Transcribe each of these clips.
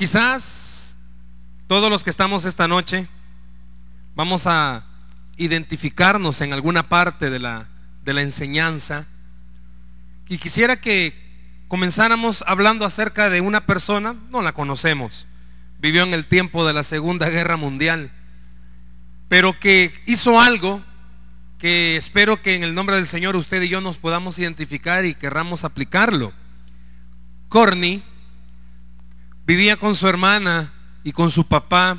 Quizás todos los que estamos esta noche vamos a identificarnos en alguna parte de la, de la enseñanza. Y quisiera que comenzáramos hablando acerca de una persona, no la conocemos, vivió en el tiempo de la Segunda Guerra Mundial, pero que hizo algo que espero que en el nombre del Señor usted y yo nos podamos identificar y querramos aplicarlo. Corny Vivía con su hermana y con su papá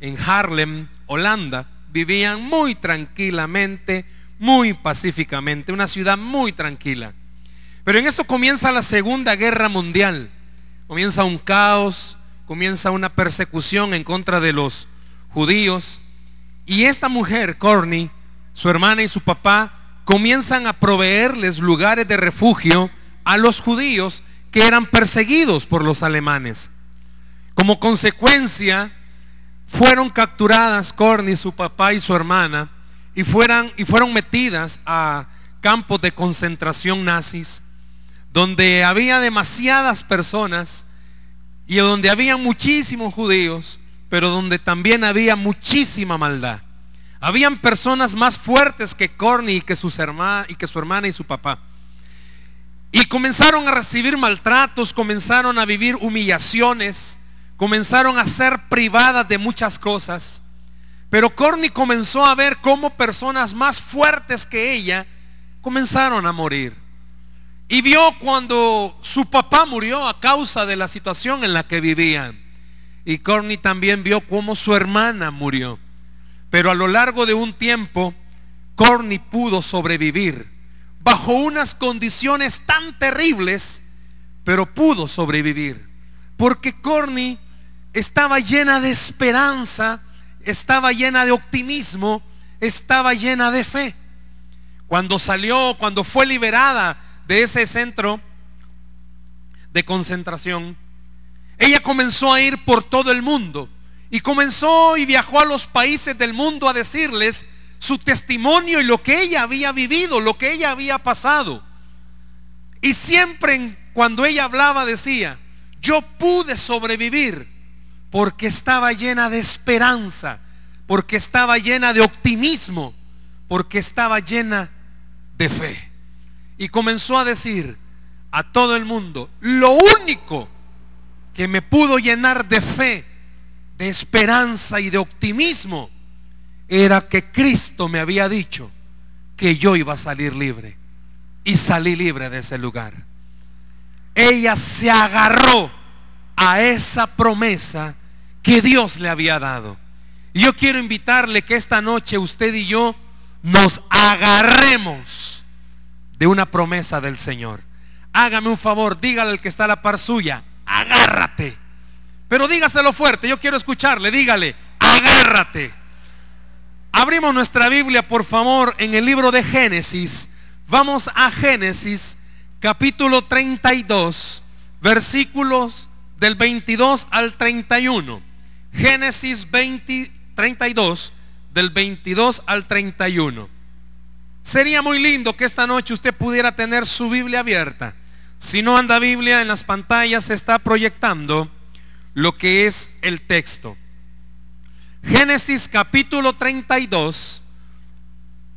en Harlem, Holanda. Vivían muy tranquilamente, muy pacíficamente, una ciudad muy tranquila. Pero en eso comienza la Segunda Guerra Mundial. Comienza un caos, comienza una persecución en contra de los judíos. Y esta mujer, Corny, su hermana y su papá, comienzan a proveerles lugares de refugio a los judíos que eran perseguidos por los alemanes. Como consecuencia, fueron capturadas Corny, su papá y su hermana, y, y fueron metidas a campos de concentración nazis, donde había demasiadas personas y donde había muchísimos judíos, pero donde también había muchísima maldad. Habían personas más fuertes que Corny y que, sus y que su hermana y su papá. Y comenzaron a recibir maltratos, comenzaron a vivir humillaciones, comenzaron a ser privadas de muchas cosas. Pero Corny comenzó a ver cómo personas más fuertes que ella comenzaron a morir. Y vio cuando su papá murió a causa de la situación en la que vivían. Y Corny también vio cómo su hermana murió. Pero a lo largo de un tiempo, Corny pudo sobrevivir bajo unas condiciones tan terribles, pero pudo sobrevivir. Porque Corny estaba llena de esperanza, estaba llena de optimismo, estaba llena de fe. Cuando salió, cuando fue liberada de ese centro de concentración, ella comenzó a ir por todo el mundo y comenzó y viajó a los países del mundo a decirles su testimonio y lo que ella había vivido, lo que ella había pasado. Y siempre cuando ella hablaba decía, yo pude sobrevivir porque estaba llena de esperanza, porque estaba llena de optimismo, porque estaba llena de fe. Y comenzó a decir a todo el mundo, lo único que me pudo llenar de fe, de esperanza y de optimismo, era que Cristo me había dicho que yo iba a salir libre. Y salí libre de ese lugar. Ella se agarró a esa promesa que Dios le había dado. Y yo quiero invitarle que esta noche usted y yo nos agarremos de una promesa del Señor. Hágame un favor, dígale al que está a la par suya, agárrate. Pero dígaselo fuerte, yo quiero escucharle, dígale, agárrate. Abrimos nuestra Biblia, por favor, en el libro de Génesis. Vamos a Génesis capítulo 32, versículos del 22 al 31. Génesis 20, 32, del 22 al 31. Sería muy lindo que esta noche usted pudiera tener su Biblia abierta. Si no anda Biblia, en las pantallas se está proyectando lo que es el texto. Génesis capítulo 32,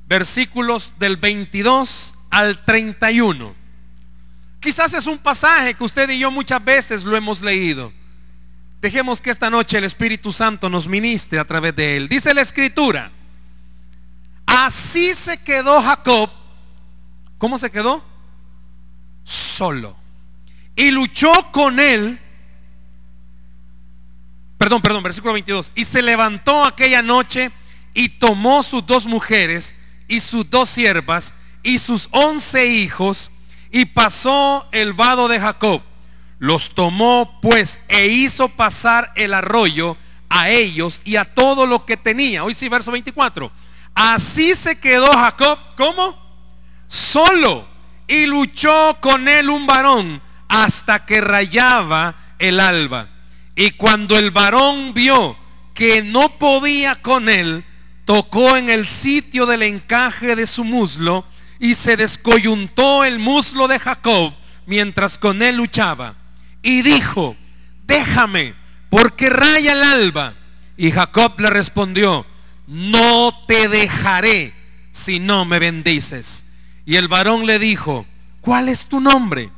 versículos del 22 al 31. Quizás es un pasaje que usted y yo muchas veces lo hemos leído. Dejemos que esta noche el Espíritu Santo nos ministre a través de él. Dice la escritura, así se quedó Jacob. ¿Cómo se quedó? Solo. Y luchó con él. Perdón, perdón, versículo 22. Y se levantó aquella noche y tomó sus dos mujeres y sus dos siervas y sus once hijos y pasó el vado de Jacob. Los tomó pues e hizo pasar el arroyo a ellos y a todo lo que tenía. Hoy sí, verso 24. Así se quedó Jacob, ¿cómo? Solo. Y luchó con él un varón hasta que rayaba el alba. Y cuando el varón vio que no podía con él, tocó en el sitio del encaje de su muslo y se descoyuntó el muslo de Jacob mientras con él luchaba. Y dijo, déjame, porque raya el alba. Y Jacob le respondió, no te dejaré si no me bendices. Y el varón le dijo, ¿cuál es tu nombre?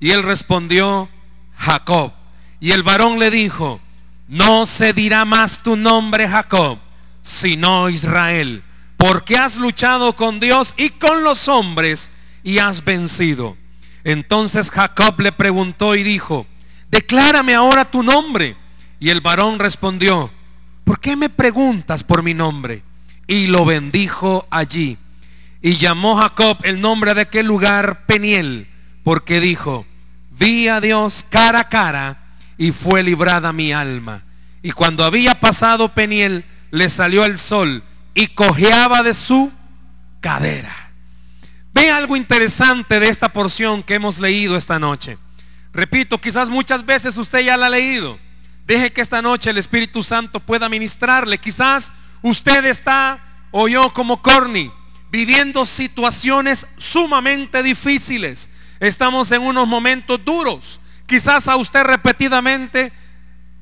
Y él respondió, Jacob. Y el varón le dijo, no se dirá más tu nombre Jacob, sino Israel, porque has luchado con Dios y con los hombres y has vencido. Entonces Jacob le preguntó y dijo, declárame ahora tu nombre. Y el varón respondió, ¿por qué me preguntas por mi nombre? Y lo bendijo allí. Y llamó Jacob el nombre de aquel lugar Peniel, porque dijo, vi a Dios cara a cara y fue librada mi alma. Y cuando había pasado Peniel, le salió el sol y cojeaba de su cadera. Ve algo interesante de esta porción que hemos leído esta noche. Repito, quizás muchas veces usted ya la ha leído. Deje que esta noche el Espíritu Santo pueda ministrarle. Quizás usted está, o yo como Corny, viviendo situaciones sumamente difíciles. Estamos en unos momentos duros. Quizás a usted repetidamente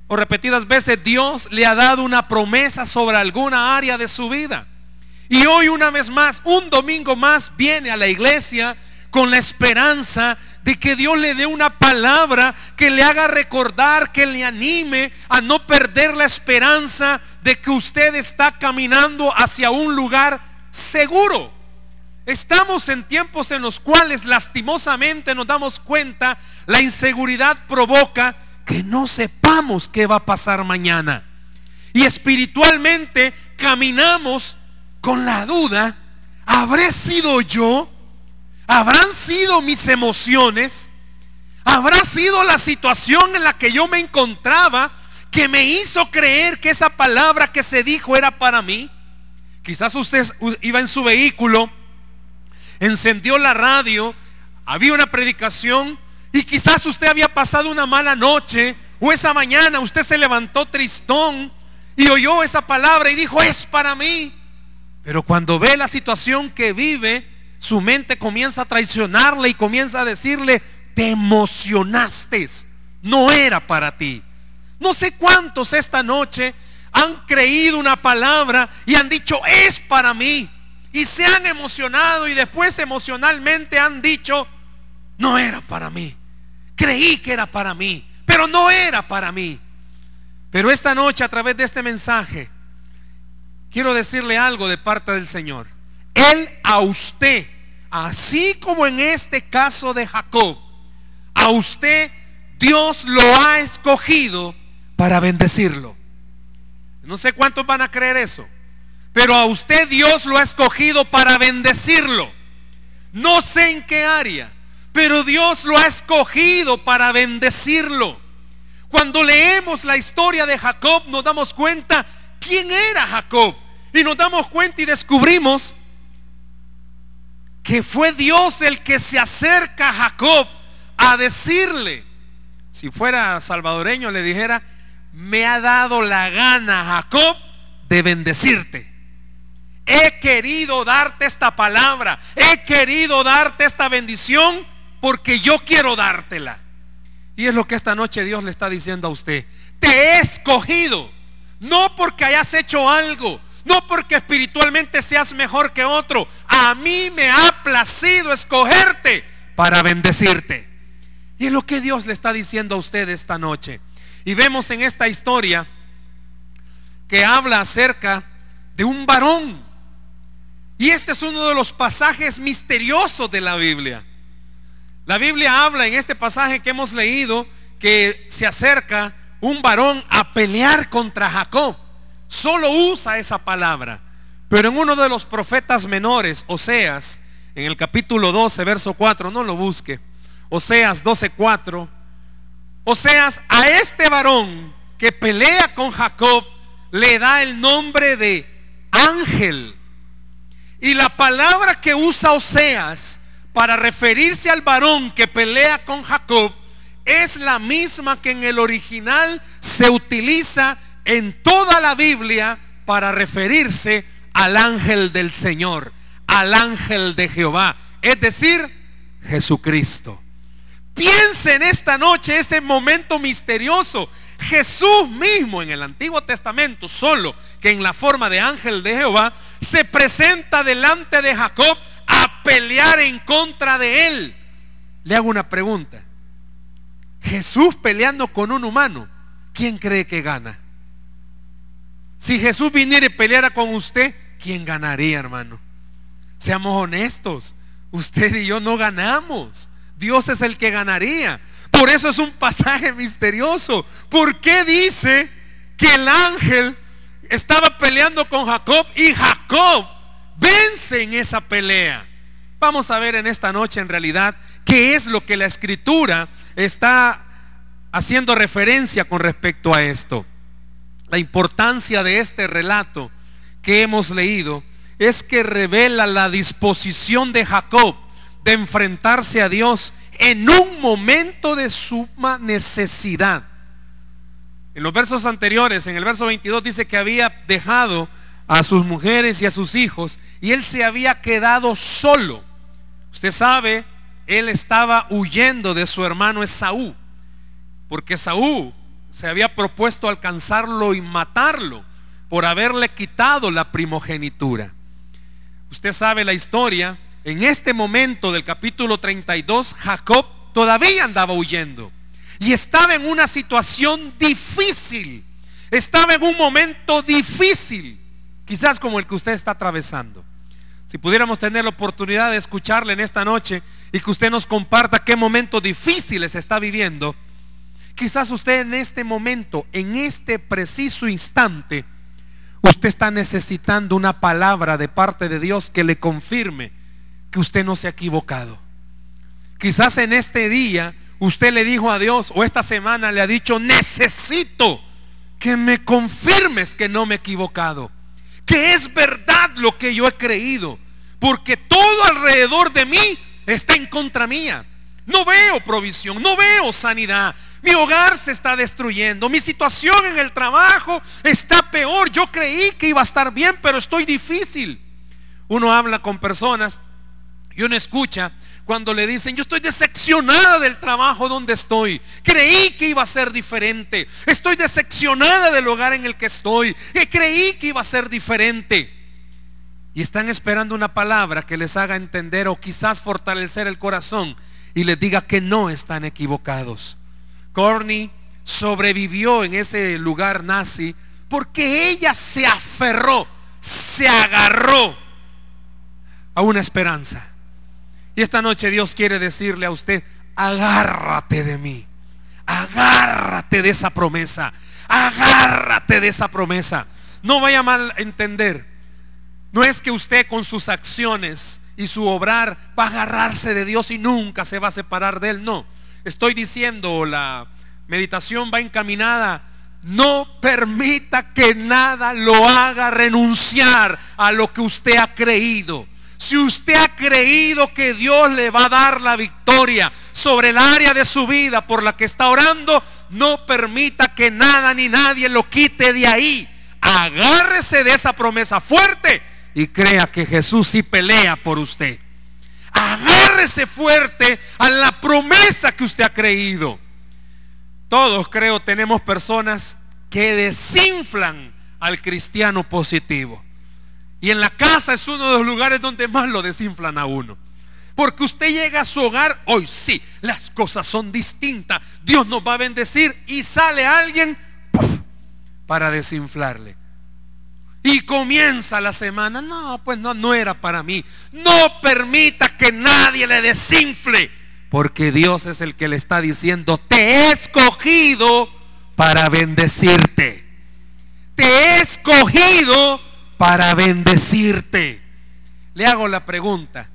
o repetidas veces Dios le ha dado una promesa sobre alguna área de su vida. Y hoy una vez más, un domingo más, viene a la iglesia con la esperanza de que Dios le dé una palabra que le haga recordar, que le anime a no perder la esperanza de que usted está caminando hacia un lugar seguro. Estamos en tiempos en los cuales lastimosamente nos damos cuenta, la inseguridad provoca que no sepamos qué va a pasar mañana. Y espiritualmente caminamos con la duda, ¿habré sido yo? ¿Habrán sido mis emociones? ¿Habrá sido la situación en la que yo me encontraba que me hizo creer que esa palabra que se dijo era para mí? Quizás usted iba en su vehículo encendió la radio, había una predicación y quizás usted había pasado una mala noche o esa mañana usted se levantó tristón y oyó esa palabra y dijo, es para mí. Pero cuando ve la situación que vive, su mente comienza a traicionarle y comienza a decirle, te emocionaste, no era para ti. No sé cuántos esta noche han creído una palabra y han dicho, es para mí y se han emocionado y después emocionalmente han dicho, no era para mí. Creí que era para mí, pero no era para mí. Pero esta noche a través de este mensaje, quiero decirle algo de parte del Señor. Él a usted, así como en este caso de Jacob, a usted Dios lo ha escogido para bendecirlo. No sé cuántos van a creer eso. Pero a usted Dios lo ha escogido para bendecirlo. No sé en qué área, pero Dios lo ha escogido para bendecirlo. Cuando leemos la historia de Jacob nos damos cuenta quién era Jacob. Y nos damos cuenta y descubrimos que fue Dios el que se acerca a Jacob a decirle, si fuera salvadoreño le dijera, me ha dado la gana Jacob de bendecirte. He querido darte esta palabra. He querido darte esta bendición porque yo quiero dártela. Y es lo que esta noche Dios le está diciendo a usted. Te he escogido. No porque hayas hecho algo. No porque espiritualmente seas mejor que otro. A mí me ha placido escogerte para bendecirte. Y es lo que Dios le está diciendo a usted esta noche. Y vemos en esta historia que habla acerca de un varón y este es uno de los pasajes misteriosos de la Biblia. La Biblia habla en este pasaje que hemos leído que se acerca un varón a pelear contra Jacob. Solo usa esa palabra. Pero en uno de los profetas menores, Oseas, en el capítulo 12, verso 4, no lo busque. Oseas 12, 4. Oseas a este varón que pelea con Jacob le da el nombre de ángel. Y la palabra que usa Oseas para referirse al varón que pelea con Jacob es la misma que en el original se utiliza en toda la Biblia para referirse al ángel del Señor, al ángel de Jehová, es decir, Jesucristo. Piense en esta noche ese momento misterioso Jesús mismo en el Antiguo Testamento, solo que en la forma de ángel de Jehová, se presenta delante de Jacob a pelear en contra de él. Le hago una pregunta. Jesús peleando con un humano, ¿quién cree que gana? Si Jesús viniera y peleara con usted, ¿quién ganaría, hermano? Seamos honestos, usted y yo no ganamos. Dios es el que ganaría. Por eso es un pasaje misterioso. ¿Por qué dice que el ángel estaba peleando con Jacob y Jacob vence en esa pelea? Vamos a ver en esta noche en realidad qué es lo que la escritura está haciendo referencia con respecto a esto. La importancia de este relato que hemos leído es que revela la disposición de Jacob de enfrentarse a Dios en un momento de suma necesidad. En los versos anteriores, en el verso 22 dice que había dejado a sus mujeres y a sus hijos y él se había quedado solo. Usted sabe, él estaba huyendo de su hermano Esaú, porque Esaú se había propuesto alcanzarlo y matarlo por haberle quitado la primogenitura. Usted sabe la historia. En este momento del capítulo 32, Jacob todavía andaba huyendo. Y estaba en una situación difícil. Estaba en un momento difícil. Quizás como el que usted está atravesando. Si pudiéramos tener la oportunidad de escucharle en esta noche y que usted nos comparta qué momentos difíciles está viviendo. Quizás usted en este momento, en este preciso instante, Usted está necesitando una palabra de parte de Dios que le confirme que usted no se ha equivocado. Quizás en este día usted le dijo a Dios o esta semana le ha dicho, necesito que me confirmes que no me he equivocado. Que es verdad lo que yo he creído. Porque todo alrededor de mí está en contra mía. No veo provisión, no veo sanidad, mi hogar se está destruyendo. Mi situación en el trabajo está peor. Yo creí que iba a estar bien, pero estoy difícil. Uno habla con personas y uno escucha cuando le dicen, yo estoy decepcionada del trabajo donde estoy. Creí que iba a ser diferente. Estoy decepcionada del hogar en el que estoy. Y creí que iba a ser diferente. Y están esperando una palabra que les haga entender o quizás fortalecer el corazón y les diga que no están equivocados. Corny sobrevivió en ese lugar nazi porque ella se aferró, se agarró a una esperanza. Y esta noche Dios quiere decirle a usted, agárrate de mí, agárrate de esa promesa, agárrate de esa promesa. No vaya mal entender. No es que usted con sus acciones y su obrar va a agarrarse de Dios y nunca se va a separar de Él. No estoy diciendo, la meditación va encaminada. No permita que nada lo haga renunciar a lo que usted ha creído. Si usted ha creído que Dios le va a dar la victoria sobre el área de su vida por la que está orando, no permita que nada ni nadie lo quite de ahí. Agárrese de esa promesa fuerte y crea que Jesús sí pelea por usted agárrese fuerte a la promesa que usted ha creído. Todos creo tenemos personas que desinflan al cristiano positivo. Y en la casa es uno de los lugares donde más lo desinflan a uno. Porque usted llega a su hogar, hoy sí, las cosas son distintas. Dios nos va a bendecir y sale alguien para desinflarle. Y comienza la semana. No, pues no, no era para mí. No permita que nadie le desinfle. Porque Dios es el que le está diciendo, te he escogido para bendecirte. Te he escogido para bendecirte. Le hago la pregunta.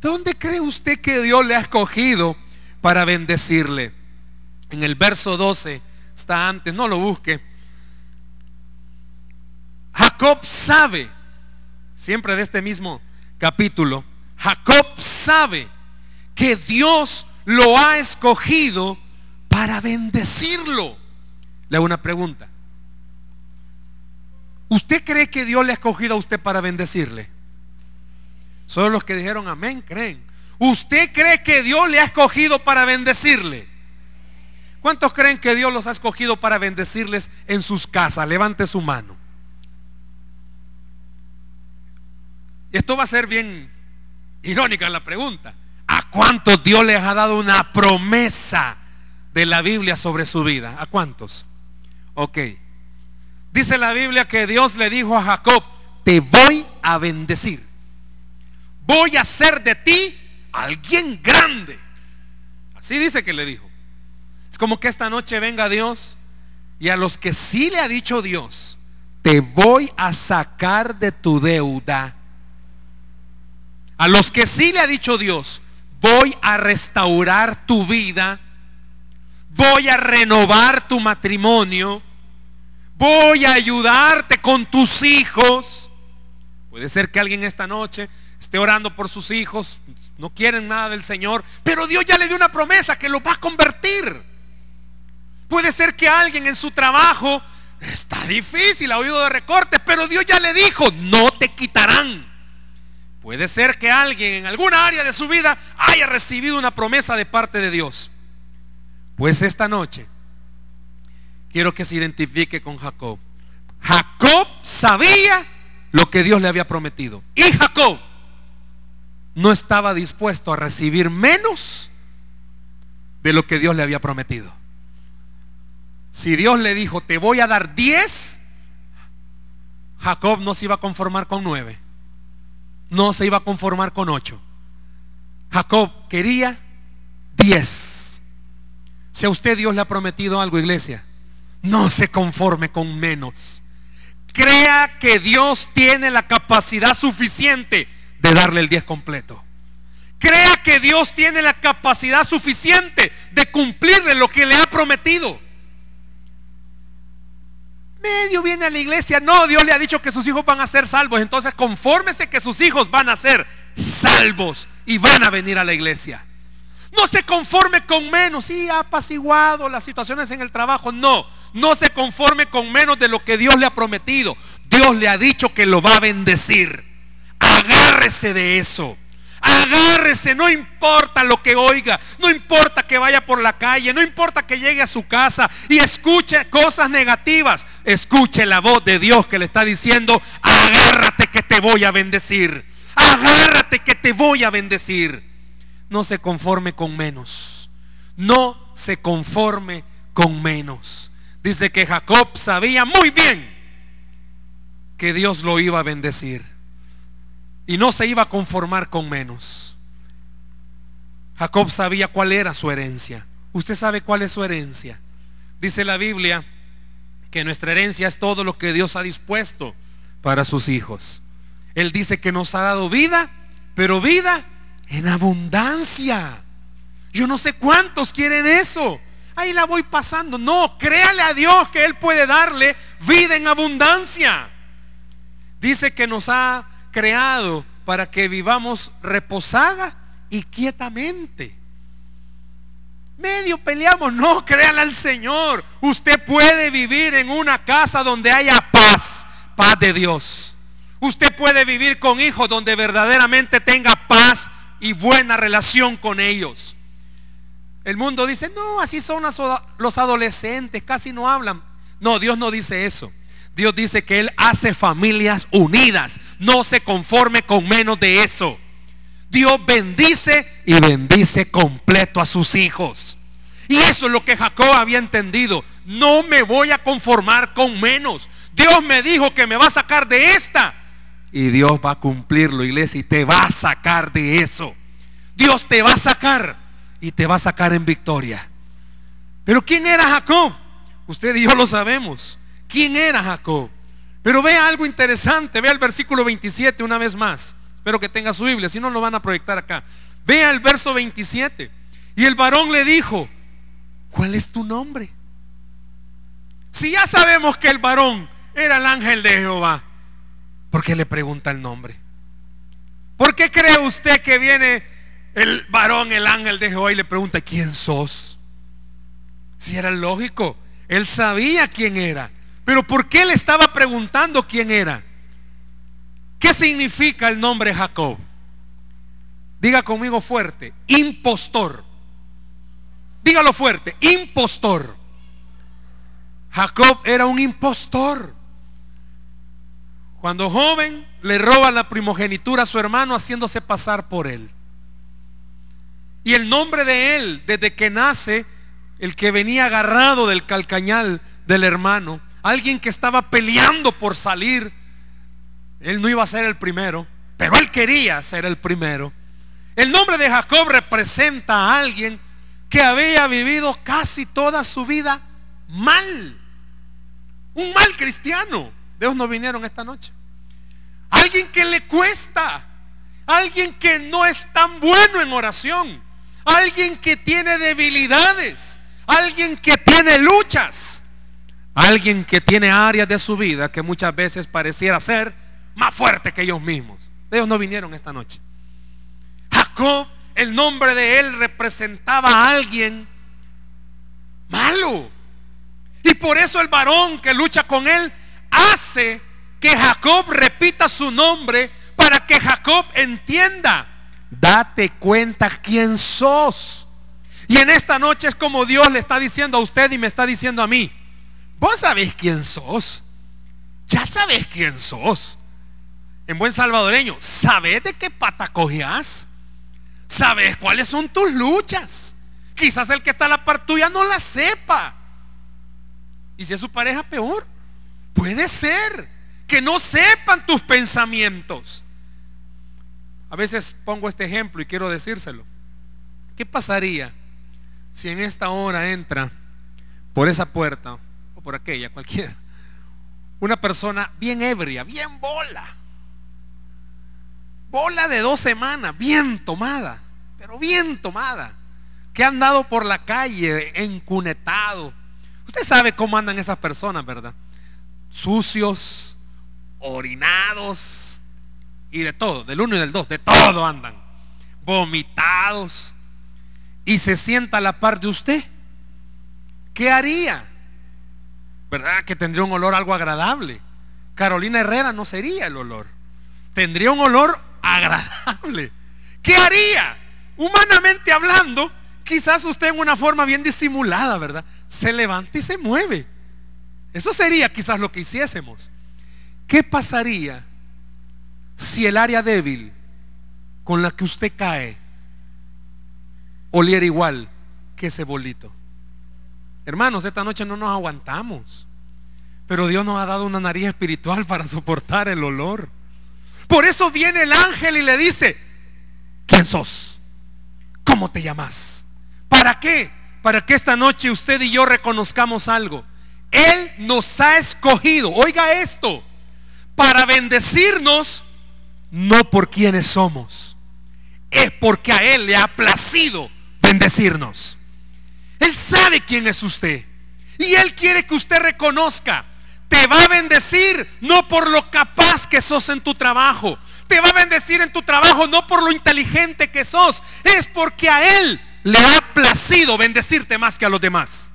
¿Dónde cree usted que Dios le ha escogido para bendecirle? En el verso 12 está antes, no lo busque. Jacob sabe, siempre de este mismo capítulo, Jacob sabe que Dios lo ha escogido para bendecirlo. Le hago una pregunta. ¿Usted cree que Dios le ha escogido a usted para bendecirle? Solo los que dijeron amén creen. ¿Usted cree que Dios le ha escogido para bendecirle? ¿Cuántos creen que Dios los ha escogido para bendecirles en sus casas? Levante su mano. Esto va a ser bien irónica la pregunta. ¿A cuántos Dios les ha dado una promesa de la Biblia sobre su vida? ¿A cuántos? Ok. Dice la Biblia que Dios le dijo a Jacob, te voy a bendecir. Voy a hacer de ti alguien grande. Así dice que le dijo. Es como que esta noche venga Dios y a los que sí le ha dicho Dios, te voy a sacar de tu deuda. A los que sí le ha dicho Dios, voy a restaurar tu vida, voy a renovar tu matrimonio, voy a ayudarte con tus hijos. Puede ser que alguien esta noche esté orando por sus hijos, no quieren nada del Señor, pero Dios ya le dio una promesa que lo va a convertir. Puede ser que alguien en su trabajo está difícil, ha oído de recortes, pero Dios ya le dijo, no te quitarán. Puede ser que alguien en alguna área de su vida haya recibido una promesa de parte de Dios. Pues esta noche quiero que se identifique con Jacob. Jacob sabía lo que Dios le había prometido. Y Jacob no estaba dispuesto a recibir menos de lo que Dios le había prometido. Si Dios le dijo, te voy a dar 10, Jacob no se iba a conformar con 9. No se iba a conformar con 8. Jacob quería 10. Si a usted Dios le ha prometido algo, iglesia, no se conforme con menos. Crea que Dios tiene la capacidad suficiente de darle el 10 completo. Crea que Dios tiene la capacidad suficiente de cumplirle lo que le ha prometido. Medio viene a la iglesia, no, Dios le ha dicho que sus hijos van a ser salvos, entonces confórmese que sus hijos van a ser salvos y van a venir a la iglesia. No se conforme con menos, sí, ha apaciguado las situaciones en el trabajo, no, no se conforme con menos de lo que Dios le ha prometido. Dios le ha dicho que lo va a bendecir. Agárrese de eso. Agárrese, no importa lo que oiga, no importa que vaya por la calle, no importa que llegue a su casa y escuche cosas negativas. Escuche la voz de Dios que le está diciendo, agárrate que te voy a bendecir. Agárrate que te voy a bendecir. No se conforme con menos. No se conforme con menos. Dice que Jacob sabía muy bien que Dios lo iba a bendecir y no se iba a conformar con menos. Jacob sabía cuál era su herencia. Usted sabe cuál es su herencia. Dice la Biblia que nuestra herencia es todo lo que Dios ha dispuesto para sus hijos. Él dice que nos ha dado vida, pero vida en abundancia. Yo no sé cuántos quieren eso. Ahí la voy pasando. No, créale a Dios que Él puede darle vida en abundancia. Dice que nos ha creado para que vivamos reposada y quietamente. Medio peleamos, no, créale al Señor. Usted puede vivir en una casa donde haya paz, paz de Dios. Usted puede vivir con hijos donde verdaderamente tenga paz y buena relación con ellos. El mundo dice, no, así son los adolescentes, casi no hablan. No, Dios no dice eso. Dios dice que Él hace familias unidas. No se conforme con menos de eso. Dios bendice y bendice completo a sus hijos. Y eso es lo que Jacob había entendido. No me voy a conformar con menos. Dios me dijo que me va a sacar de esta. Y Dios va a cumplirlo, iglesia, y te va a sacar de eso. Dios te va a sacar y te va a sacar en victoria. Pero ¿quién era Jacob? Usted y yo lo sabemos quién era Jacob. Pero vea algo interesante, vea el versículo 27 una vez más. Espero que tenga su Biblia, si no lo van a proyectar acá. Vea el verso 27. Y el varón le dijo, ¿cuál es tu nombre? Si ya sabemos que el varón era el ángel de Jehová, ¿por qué le pregunta el nombre? ¿Por qué cree usted que viene el varón, el ángel de Jehová y le pregunta, ¿quién sos? Si era lógico, él sabía quién era. Pero ¿por qué le estaba preguntando quién era? ¿Qué significa el nombre Jacob? Diga conmigo fuerte, impostor. dígalo fuerte, impostor. Jacob era un impostor. Cuando joven le roba la primogenitura a su hermano haciéndose pasar por él. Y el nombre de él, desde que nace, el que venía agarrado del calcañal del hermano, alguien que estaba peleando por salir, él no iba a ser el primero, pero él quería ser el primero. El nombre de Jacob representa a alguien que había vivido casi toda su vida mal. Un mal cristiano. Dios no vinieron esta noche. Alguien que le cuesta. Alguien que no es tan bueno en oración. Alguien que tiene debilidades. Alguien que tiene luchas. Alguien que tiene áreas de su vida que muchas veces pareciera ser más fuerte que ellos mismos. Ellos no vinieron esta noche. Jacob, el nombre de él representaba a alguien malo y por eso el varón que lucha con él hace que Jacob repita su nombre para que Jacob entienda, date cuenta quién sos. Y en esta noche es como Dios le está diciendo a usted y me está diciendo a mí, vos sabés quién sos. Ya sabés quién sos. En buen salvadoreño, ¿sabés de qué pata cojeás? ¿Sabés cuáles son tus luchas? Quizás el que está a la par tuya no la sepa. Y si es su pareja, peor. Puede ser que no sepan tus pensamientos. A veces pongo este ejemplo y quiero decírselo. ¿Qué pasaría si en esta hora entra por esa puerta por aquella, cualquiera, una persona bien ebria, bien bola? Bola de dos semanas, bien tomada, pero bien tomada, que ha andado por la calle encunetado, Usted sabe cómo andan esas personas, ¿verdad? Sucios, orinados y de todo, del uno y del dos, de todo andan. Vomitados. Y se sienta a la par de usted. ¿Qué haría? ¿Verdad? Que tendría un olor algo agradable. Carolina Herrera no sería el olor. Tendría un olor agradable. ¿Qué haría? Humanamente hablando, quizás usted en una forma bien disimulada, ¿verdad? Se levanta y se mueve. Eso sería quizás lo que hiciésemos. ¿Qué pasaría si el área débil con la que usted cae oliera igual que ese bolito? Hermanos, esta noche no nos aguantamos. Pero Dios nos ha dado una nariz espiritual para soportar el olor. Por eso viene el ángel y le dice, ¿quién sos? ¿Cómo te llamas? ¿Para qué? Para que esta noche usted y yo reconozcamos algo. Él nos ha escogido, oiga esto, para bendecirnos, no por quienes somos, es porque a Él le ha placido bendecirnos. Él sabe quién es usted. Y Él quiere que usted reconozca, te va a bendecir no por lo capaz que sos en tu trabajo, te va a bendecir en tu trabajo no por lo inteligente que sos, es porque a Él le ha placido bendecirte más que a los demás.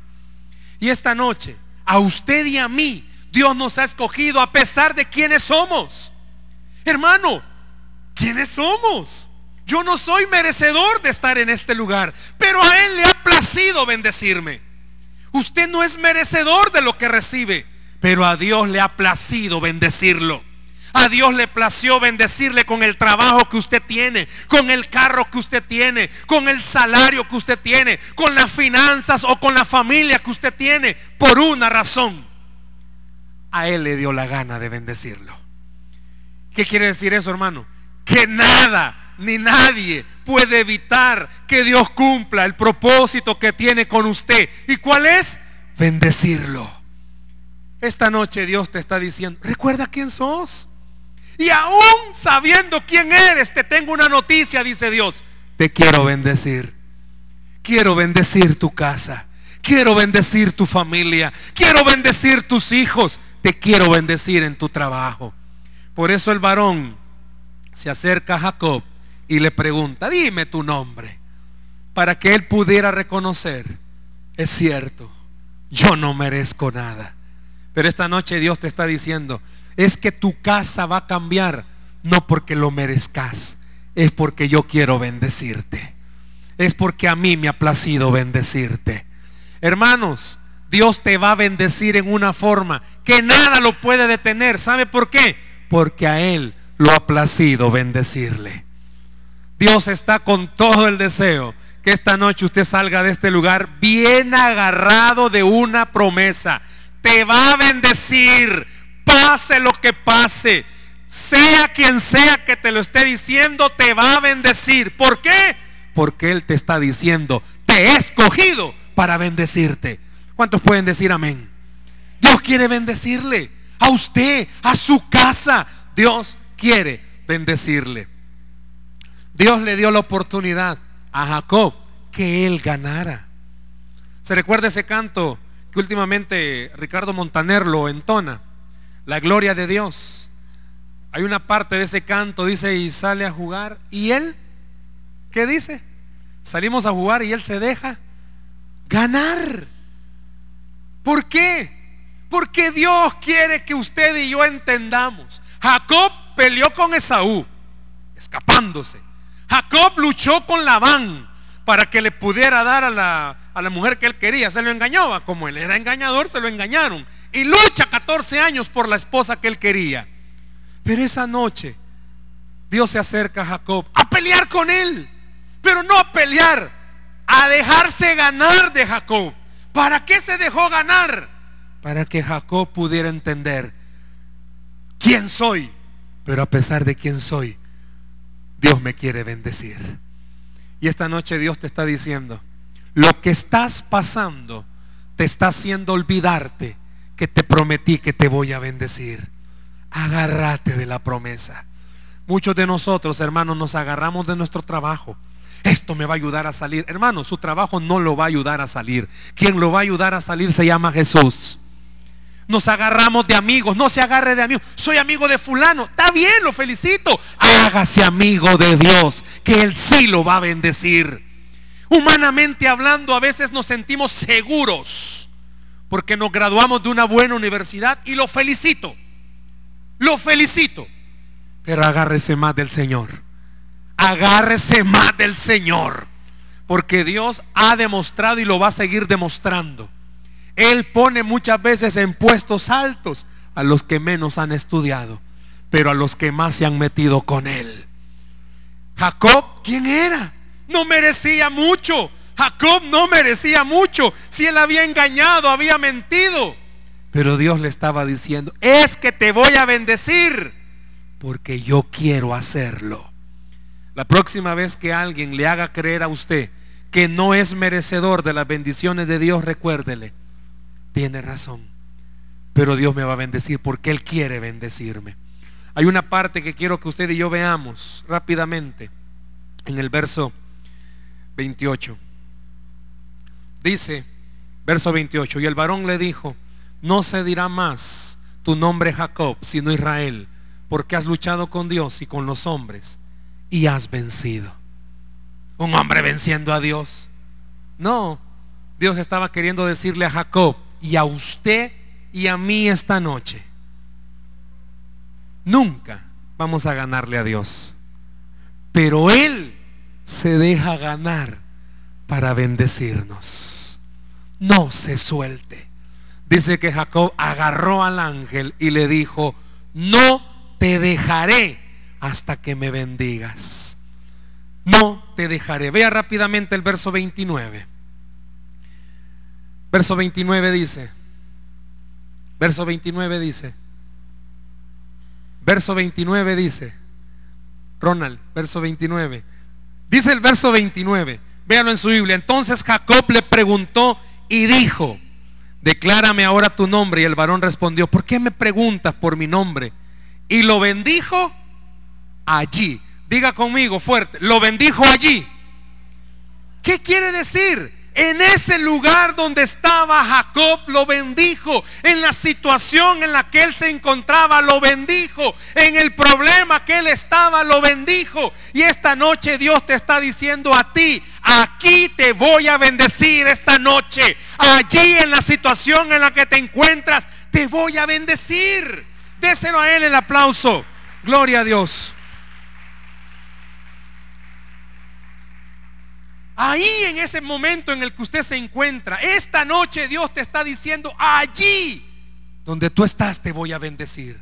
Y esta noche, a usted y a mí, Dios nos ha escogido a pesar de quienes somos. Hermano, ¿quiénes somos? Yo no soy merecedor de estar en este lugar, pero a Él le ha placido bendecirme. Usted no es merecedor de lo que recibe, pero a Dios le ha placido bendecirlo. A Dios le plació bendecirle con el trabajo que usted tiene, con el carro que usted tiene, con el salario que usted tiene, con las finanzas o con la familia que usted tiene, por una razón. A Él le dio la gana de bendecirlo. ¿Qué quiere decir eso, hermano? Que nada ni nadie puede evitar que Dios cumpla el propósito que tiene con usted. ¿Y cuál es? Bendecirlo. Esta noche Dios te está diciendo, recuerda quién sos. Y aún sabiendo quién eres, te tengo una noticia, dice Dios. Te quiero bendecir. Quiero bendecir tu casa. Quiero bendecir tu familia. Quiero bendecir tus hijos. Te quiero bendecir en tu trabajo. Por eso el varón se acerca a Jacob y le pregunta, dime tu nombre. Para que él pudiera reconocer, es cierto, yo no merezco nada. Pero esta noche Dios te está diciendo, es que tu casa va a cambiar, no porque lo merezcas, es porque yo quiero bendecirte. es porque a mí me ha placido bendecirte. Hermanos, Dios te va a bendecir en una forma que nada lo puede detener. ¿Sabe por qué? Porque a Él lo ha placido bendecirle. Dios está con todo el deseo que esta noche usted salga de este lugar bien agarrado de una promesa. Te va a bendecir, pase lo que pase. Sea quien sea que te lo esté diciendo, te va a bendecir. ¿Por qué? Porque Él te está diciendo, te he escogido para bendecirte. ¿Cuántos pueden decir amén? Dios quiere bendecirle a usted, a su casa. Dios quiere bendecirle. Dios le dio la oportunidad a Jacob que él ganara. ¿Se recuerda ese canto que últimamente Ricardo Montaner lo entona? La gloria de Dios. Hay una parte de ese canto, dice, y sale a jugar. ¿Y él? ¿Qué dice? Salimos a jugar y él se deja ganar. ¿Por qué? Porque Dios quiere que usted y yo entendamos. Jacob peleó con Esaú, escapándose. Jacob luchó con Labán para que le pudiera dar a la, a la mujer que él quería. Se lo engañaba. Como él era engañador, se lo engañaron. Y lucha 14 años por la esposa que él quería. Pero esa noche Dios se acerca a Jacob a pelear con él. Pero no a pelear, a dejarse ganar de Jacob. ¿Para qué se dejó ganar? Para que Jacob pudiera entender quién soy. Pero a pesar de quién soy, Dios me quiere bendecir. Y esta noche Dios te está diciendo, lo que estás pasando te está haciendo olvidarte que te prometí que te voy a bendecir. Agárrate de la promesa. Muchos de nosotros, hermanos, nos agarramos de nuestro trabajo. Esto me va a ayudar a salir. Hermano, su trabajo no lo va a ayudar a salir. Quien lo va a ayudar a salir se llama Jesús. Nos agarramos de amigos. No se agarre de amigos. Soy amigo de fulano. Está bien, lo felicito. Hágase amigo de Dios, que Él sí lo va a bendecir. Humanamente hablando, a veces nos sentimos seguros porque nos graduamos de una buena universidad y lo felicito. Lo felicito. Pero agárrese más del Señor. Agárrese más del Señor. Porque Dios ha demostrado y lo va a seguir demostrando él pone muchas veces en puestos altos a los que menos han estudiado, pero a los que más se han metido con Él. Jacob, ¿quién era? No merecía mucho. Jacob no merecía mucho. Si él había engañado, había mentido. Pero Dios le estaba diciendo, es que te voy a bendecir porque yo quiero hacerlo. La próxima vez que alguien le haga creer a usted que no es merecedor de las bendiciones de Dios, recuérdele, tiene razón. Pero Dios me va a bendecir porque Él quiere bendecirme. Hay una parte que quiero que usted y yo veamos rápidamente en el verso 28. Dice, verso 28, y el varón le dijo, no se dirá más tu nombre Jacob, sino Israel, porque has luchado con Dios y con los hombres y has vencido. Un hombre venciendo a Dios. No, Dios estaba queriendo decirle a Jacob, y a usted y a mí esta noche. Nunca vamos a ganarle a Dios. Pero Él se deja ganar para bendecirnos. No se suelte. Dice que Jacob agarró al ángel y le dijo, no te dejaré hasta que me bendigas. No te dejaré. Vea rápidamente el verso 29. Verso 29 dice, verso 29 dice, verso 29 dice, Ronald, verso 29, dice el verso 29, véalo en su Biblia, entonces Jacob le preguntó y dijo, declárame ahora tu nombre. Y el varón respondió, ¿por qué me preguntas por mi nombre? Y lo bendijo allí. Diga conmigo fuerte, lo bendijo allí. ¿Qué quiere decir? En ese lugar donde estaba Jacob lo bendijo. En la situación en la que él se encontraba lo bendijo. En el problema que él estaba lo bendijo. Y esta noche Dios te está diciendo a ti, aquí te voy a bendecir esta noche. Allí en la situación en la que te encuentras, te voy a bendecir. Déselo a él el aplauso. Gloria a Dios. Ahí en ese momento en el que usted se encuentra, esta noche Dios te está diciendo, allí donde tú estás te voy a bendecir.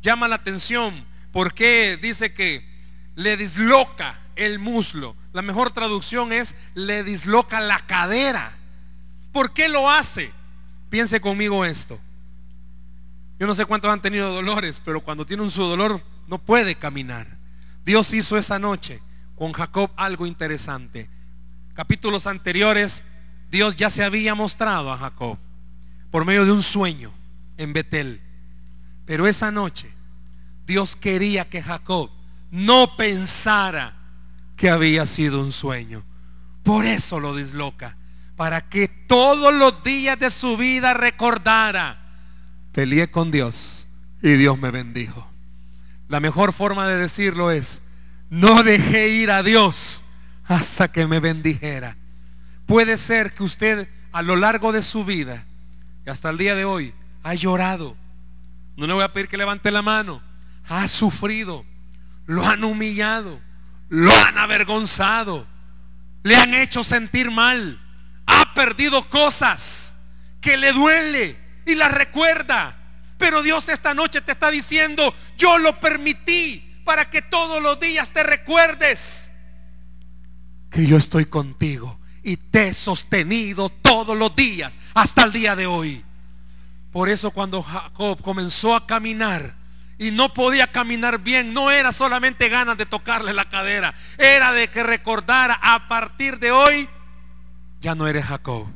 Llama la atención porque dice que le disloca el muslo. La mejor traducción es le disloca la cadera. ¿Por qué lo hace? Piense conmigo esto. Yo no sé cuántos han tenido dolores, pero cuando tiene un su dolor no puede caminar. Dios hizo esa noche con Jacob algo interesante. Capítulos anteriores, Dios ya se había mostrado a Jacob por medio de un sueño en Betel. Pero esa noche Dios quería que Jacob no pensara que había sido un sueño. Por eso lo disloca. Para que todos los días de su vida recordara, peleé con Dios y Dios me bendijo. La mejor forma de decirlo es, no dejé ir a Dios hasta que me bendijera. Puede ser que usted a lo largo de su vida y hasta el día de hoy ha llorado. No le voy a pedir que levante la mano. Ha sufrido. Lo han humillado. Lo han avergonzado. Le han hecho sentir mal. Ha perdido cosas que le duele y las recuerda. Pero Dios esta noche te está diciendo, yo lo permití para que todos los días te recuerdes que yo estoy contigo y te he sostenido todos los días hasta el día de hoy. Por eso cuando Jacob comenzó a caminar y no podía caminar bien, no era solamente ganas de tocarle la cadera, era de que recordara a partir de hoy, ya no eres Jacob,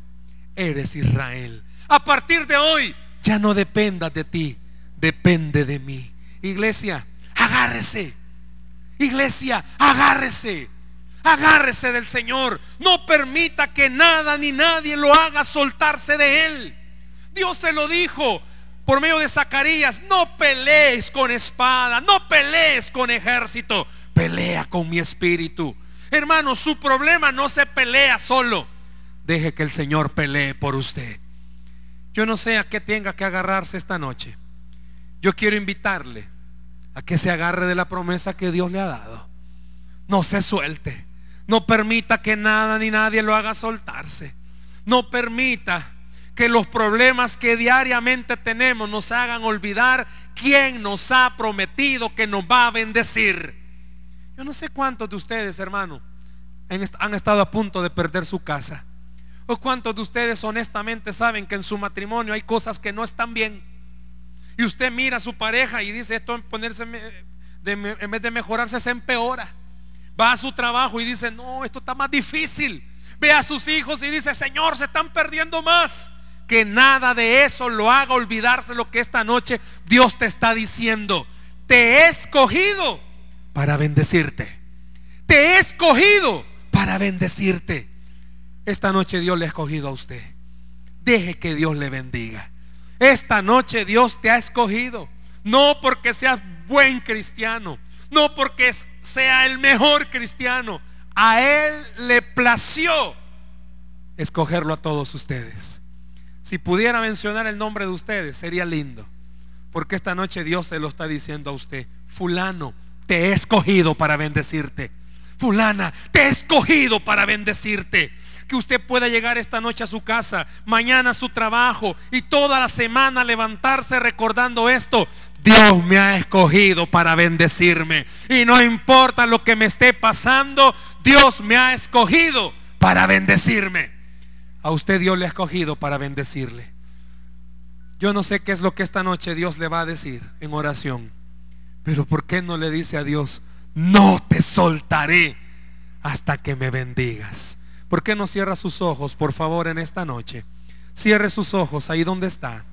eres Israel. A partir de hoy, ya no dependas de ti, depende de mí. Iglesia, agárrese. Iglesia, agárrese. Agárrese del Señor. No permita que nada ni nadie lo haga soltarse de Él. Dios se lo dijo por medio de Zacarías, no pelees con espada, no pelees con ejército, pelea con mi espíritu. Hermano, su problema no se pelea solo. Deje que el Señor pelee por usted. Yo no sé a qué tenga que agarrarse esta noche. Yo quiero invitarle a que se agarre de la promesa que Dios le ha dado. No se suelte. No permita que nada ni nadie lo haga soltarse. No permita que los problemas que diariamente tenemos nos hagan olvidar quién nos ha prometido que nos va a bendecir. Yo no sé cuántos de ustedes, hermano, han estado a punto de perder su casa. O cuántos de ustedes honestamente saben que en su matrimonio hay cosas que no están bien. Y usted mira a su pareja y dice esto en ponerse en vez de mejorarse se empeora. Va a su trabajo y dice, no, esto está más difícil. Ve a sus hijos y dice, Señor, se están perdiendo más que nada de eso lo haga olvidarse lo que esta noche Dios te está diciendo. Te he escogido para bendecirte. Te he escogido para bendecirte. Esta noche Dios le ha escogido a usted. Deje que Dios le bendiga. Esta noche Dios te ha escogido. No porque seas buen cristiano. No porque sea el mejor cristiano. A Él le plació escogerlo a todos ustedes. Si pudiera mencionar el nombre de ustedes, sería lindo. Porque esta noche Dios se lo está diciendo a usted. Fulano, te he escogido para bendecirte. Fulana, te he escogido para bendecirte. Que usted pueda llegar esta noche a su casa, mañana a su trabajo y toda la semana levantarse recordando esto. Dios me ha escogido para bendecirme. Y no importa lo que me esté pasando, Dios me ha escogido para bendecirme. A usted Dios le ha escogido para bendecirle. Yo no sé qué es lo que esta noche Dios le va a decir en oración. Pero ¿por qué no le dice a Dios, no te soltaré hasta que me bendigas? ¿Por qué no cierra sus ojos, por favor, en esta noche? Cierre sus ojos ahí donde está.